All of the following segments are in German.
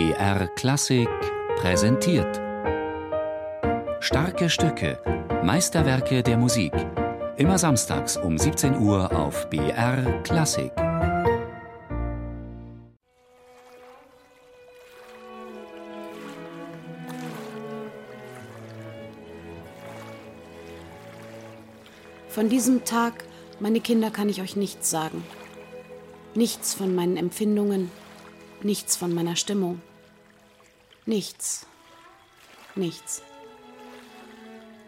BR Klassik präsentiert. Starke Stücke, Meisterwerke der Musik. Immer samstags um 17 Uhr auf BR Klassik. Von diesem Tag, meine Kinder, kann ich euch nichts sagen. Nichts von meinen Empfindungen, nichts von meiner Stimmung. Nichts. Nichts.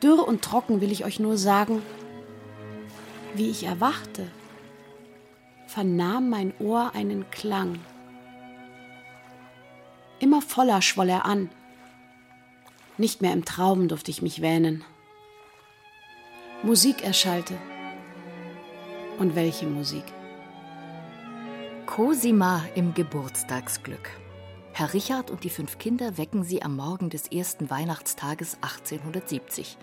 Dürr und trocken will ich euch nur sagen, wie ich erwachte, vernahm mein Ohr einen Klang. Immer voller schwoll er an. Nicht mehr im Traum durfte ich mich wähnen. Musik erschallte. Und welche Musik? Cosima im Geburtstagsglück. Herr Richard und die fünf Kinder wecken sie am Morgen des ersten Weihnachtstages 1870.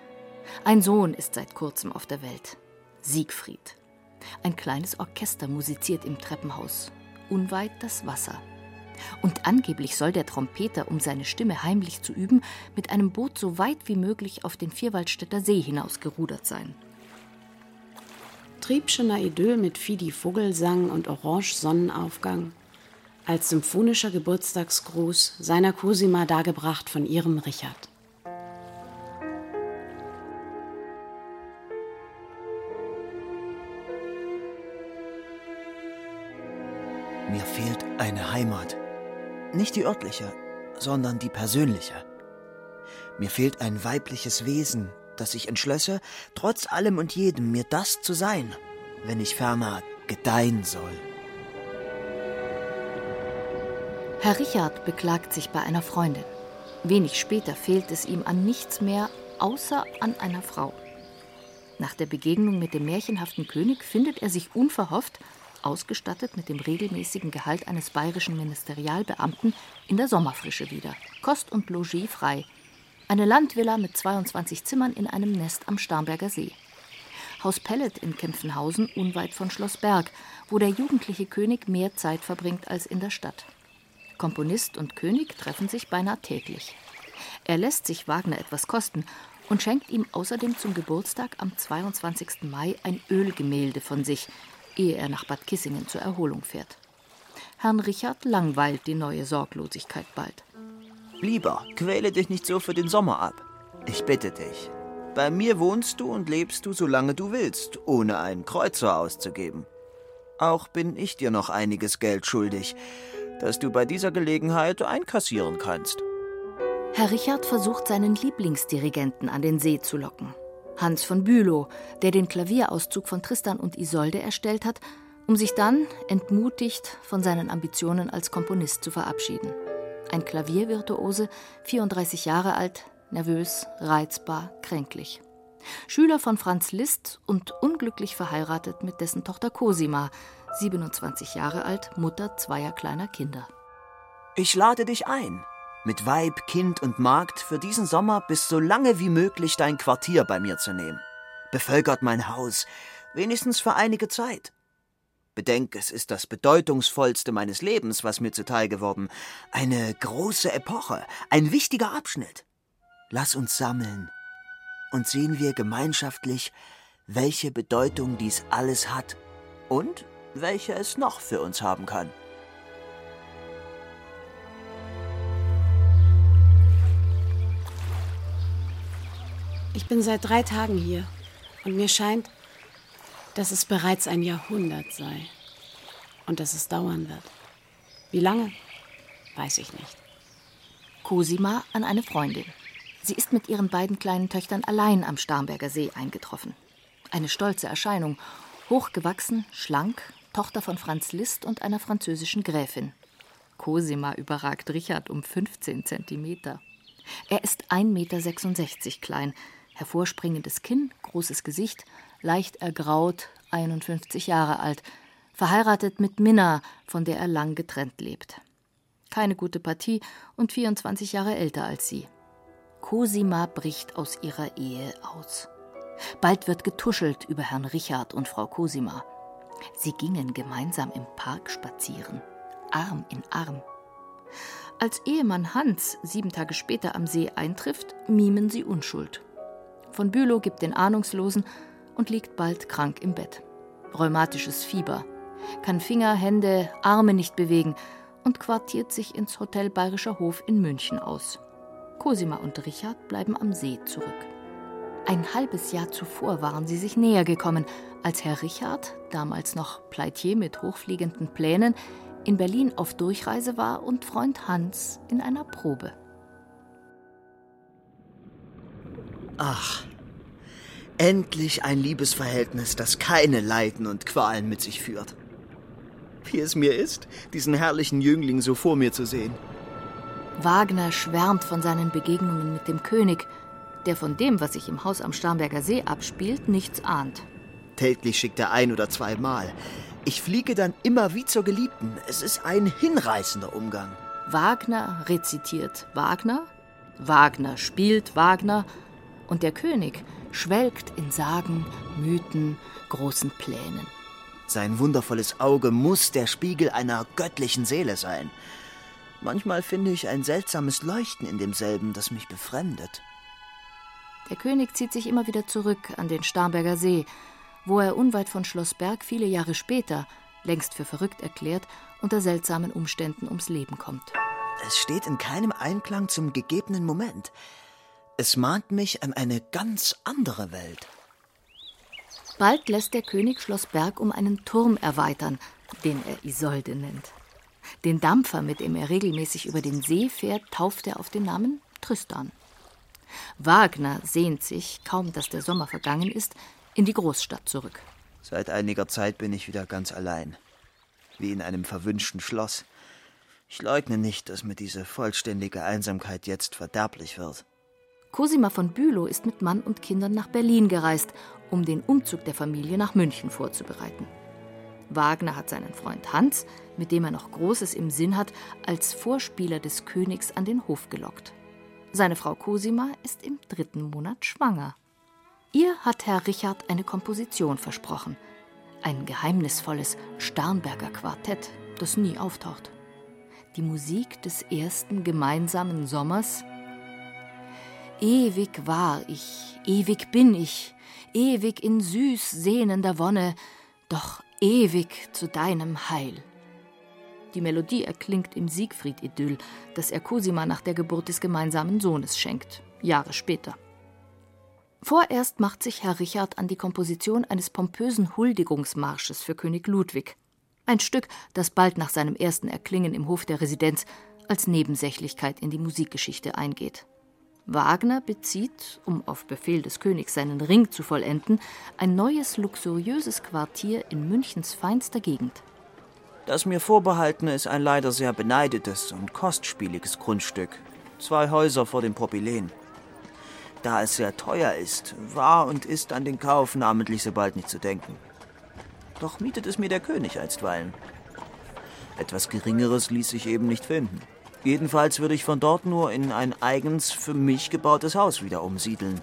Ein Sohn ist seit kurzem auf der Welt. Siegfried. Ein kleines Orchester musiziert im Treppenhaus. Unweit das Wasser. Und angeblich soll der Trompeter, um seine Stimme heimlich zu üben, mit einem Boot so weit wie möglich auf den Vierwaldstätter See hinausgerudert sein. Triebschener Idyll mit Fidi Vogelsang und Orange Sonnenaufgang. Als symphonischer Geburtstagsgruß seiner Cosima dargebracht von ihrem Richard. Mir fehlt eine Heimat. Nicht die örtliche, sondern die persönliche. Mir fehlt ein weibliches Wesen, dass ich entschlösse, trotz allem und jedem mir das zu sein, wenn ich ferner gedeihen soll. Herr Richard beklagt sich bei einer Freundin. Wenig später fehlt es ihm an nichts mehr, außer an einer Frau. Nach der Begegnung mit dem märchenhaften König findet er sich unverhofft, ausgestattet mit dem regelmäßigen Gehalt eines bayerischen Ministerialbeamten, in der Sommerfrische wieder. Kost und Logis frei, eine Landvilla mit 22 Zimmern in einem Nest am Starnberger See. Haus Pellet in Kempfenhausen, unweit von Schloss Berg, wo der jugendliche König mehr Zeit verbringt als in der Stadt. Komponist und König treffen sich beinahe täglich. Er lässt sich Wagner etwas kosten und schenkt ihm außerdem zum Geburtstag am 22. Mai ein Ölgemälde von sich, ehe er nach Bad Kissingen zur Erholung fährt. Herrn Richard langweilt die neue Sorglosigkeit bald. Lieber, quäle dich nicht so für den Sommer ab. Ich bitte dich. Bei mir wohnst du und lebst du, solange du willst, ohne einen Kreuzer auszugeben. Auch bin ich dir noch einiges Geld schuldig, das du bei dieser Gelegenheit einkassieren kannst. Herr Richard versucht seinen Lieblingsdirigenten an den See zu locken. Hans von Bülow, der den Klavierauszug von Tristan und Isolde erstellt hat, um sich dann entmutigt von seinen Ambitionen als Komponist zu verabschieden. Ein Klaviervirtuose, 34 Jahre alt, nervös, reizbar, kränklich. Schüler von Franz Liszt und unglücklich verheiratet mit dessen Tochter Cosima, 27 Jahre alt, Mutter zweier kleiner Kinder. Ich lade dich ein, mit Weib, Kind und Magd für diesen Sommer bis so lange wie möglich dein Quartier bei mir zu nehmen. Bevölkert mein Haus, wenigstens für einige Zeit. Bedenk, es ist das bedeutungsvollste meines Lebens, was mir zuteil geworden. Eine große Epoche, ein wichtiger Abschnitt. Lass uns sammeln und sehen wir gemeinschaftlich, welche Bedeutung dies alles hat und welche es noch für uns haben kann. Ich bin seit drei Tagen hier und mir scheint, dass es bereits ein Jahrhundert sei und dass es dauern wird. Wie lange? Weiß ich nicht. Cosima an eine Freundin. Sie ist mit ihren beiden kleinen Töchtern allein am Starnberger See eingetroffen. Eine stolze Erscheinung, hochgewachsen, schlank, Tochter von Franz Liszt und einer französischen Gräfin. Cosima überragt Richard um 15 Zentimeter. Er ist 1,66 Meter klein, hervorspringendes Kinn, großes Gesicht, leicht ergraut, 51 Jahre alt, verheiratet mit Minna, von der er lang getrennt lebt. Keine gute Partie und 24 Jahre älter als sie. Cosima bricht aus ihrer Ehe aus. Bald wird getuschelt über Herrn Richard und Frau Cosima. Sie gingen gemeinsam im Park spazieren, Arm in Arm. Als Ehemann Hans sieben Tage später am See eintrifft, mimen sie Unschuld. Von Bülow gibt den Ahnungslosen und liegt bald krank im Bett. Rheumatisches Fieber, kann Finger, Hände, Arme nicht bewegen und quartiert sich ins Hotel Bayerischer Hof in München aus. Cosima und Richard bleiben am See zurück. Ein halbes Jahr zuvor waren sie sich näher gekommen, als Herr Richard, damals noch Pleitier mit hochfliegenden Plänen, in Berlin auf Durchreise war und Freund Hans in einer Probe. Ach, endlich ein Liebesverhältnis, das keine Leiden und Qualen mit sich führt. Wie es mir ist, diesen herrlichen Jüngling so vor mir zu sehen. Wagner schwärmt von seinen Begegnungen mit dem König, der von dem, was sich im Haus am Starnberger See abspielt, nichts ahnt. Täglich schickt er ein oder zweimal. Ich fliege dann immer wie zur Geliebten. Es ist ein hinreißender Umgang. Wagner rezitiert Wagner, Wagner spielt Wagner und der König schwelgt in Sagen, Mythen, großen Plänen. Sein wundervolles Auge muss der Spiegel einer göttlichen Seele sein. Manchmal finde ich ein seltsames Leuchten in demselben, das mich befremdet. Der König zieht sich immer wieder zurück an den Starnberger See, wo er unweit von Schloss Berg viele Jahre später, längst für verrückt erklärt, unter seltsamen Umständen ums Leben kommt. Es steht in keinem Einklang zum gegebenen Moment. Es mahnt mich an eine ganz andere Welt. Bald lässt der König Schloss Berg um einen Turm erweitern, den er Isolde nennt. Den Dampfer, mit dem er regelmäßig über den See fährt, tauft er auf den Namen Tristan. Wagner sehnt sich, kaum dass der Sommer vergangen ist, in die Großstadt zurück. Seit einiger Zeit bin ich wieder ganz allein, wie in einem verwünschten Schloss. Ich leugne nicht, dass mir diese vollständige Einsamkeit jetzt verderblich wird. Cosima von Bülow ist mit Mann und Kindern nach Berlin gereist, um den Umzug der Familie nach München vorzubereiten. Wagner hat seinen Freund Hans, mit dem er noch Großes im Sinn hat, als Vorspieler des Königs an den Hof gelockt. Seine Frau Cosima ist im dritten Monat schwanger. Ihr hat Herr Richard eine Komposition versprochen. Ein geheimnisvolles Starnberger Quartett, das nie auftaucht. Die Musik des ersten gemeinsamen Sommers. Ewig war ich, ewig bin ich, ewig in süß sehnender Wonne, doch ewig zu deinem Heil. Die Melodie erklingt im Siegfried-Idyll, das er Cosima nach der Geburt des gemeinsamen Sohnes schenkt, Jahre später. Vorerst macht sich Herr Richard an die Komposition eines pompösen Huldigungsmarsches für König Ludwig. Ein Stück, das bald nach seinem ersten Erklingen im Hof der Residenz als Nebensächlichkeit in die Musikgeschichte eingeht. Wagner bezieht, um auf Befehl des Königs seinen Ring zu vollenden, ein neues luxuriöses Quartier in Münchens feinster Gegend. Das mir vorbehaltene ist ein leider sehr beneidetes und kostspieliges Grundstück. Zwei Häuser vor dem Propylen. Da es sehr teuer ist, war und ist an den Kauf namentlich so bald nicht zu denken. Doch mietet es mir der König einstweilen. Etwas Geringeres ließ sich eben nicht finden. Jedenfalls würde ich von dort nur in ein eigens für mich gebautes Haus wieder umsiedeln.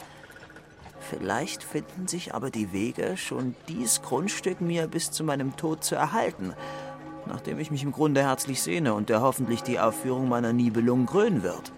Vielleicht finden sich aber die Wege, schon dies Grundstück mir bis zu meinem Tod zu erhalten, nachdem ich mich im Grunde herzlich sehne und der hoffentlich die Aufführung meiner Nibelung krönen wird.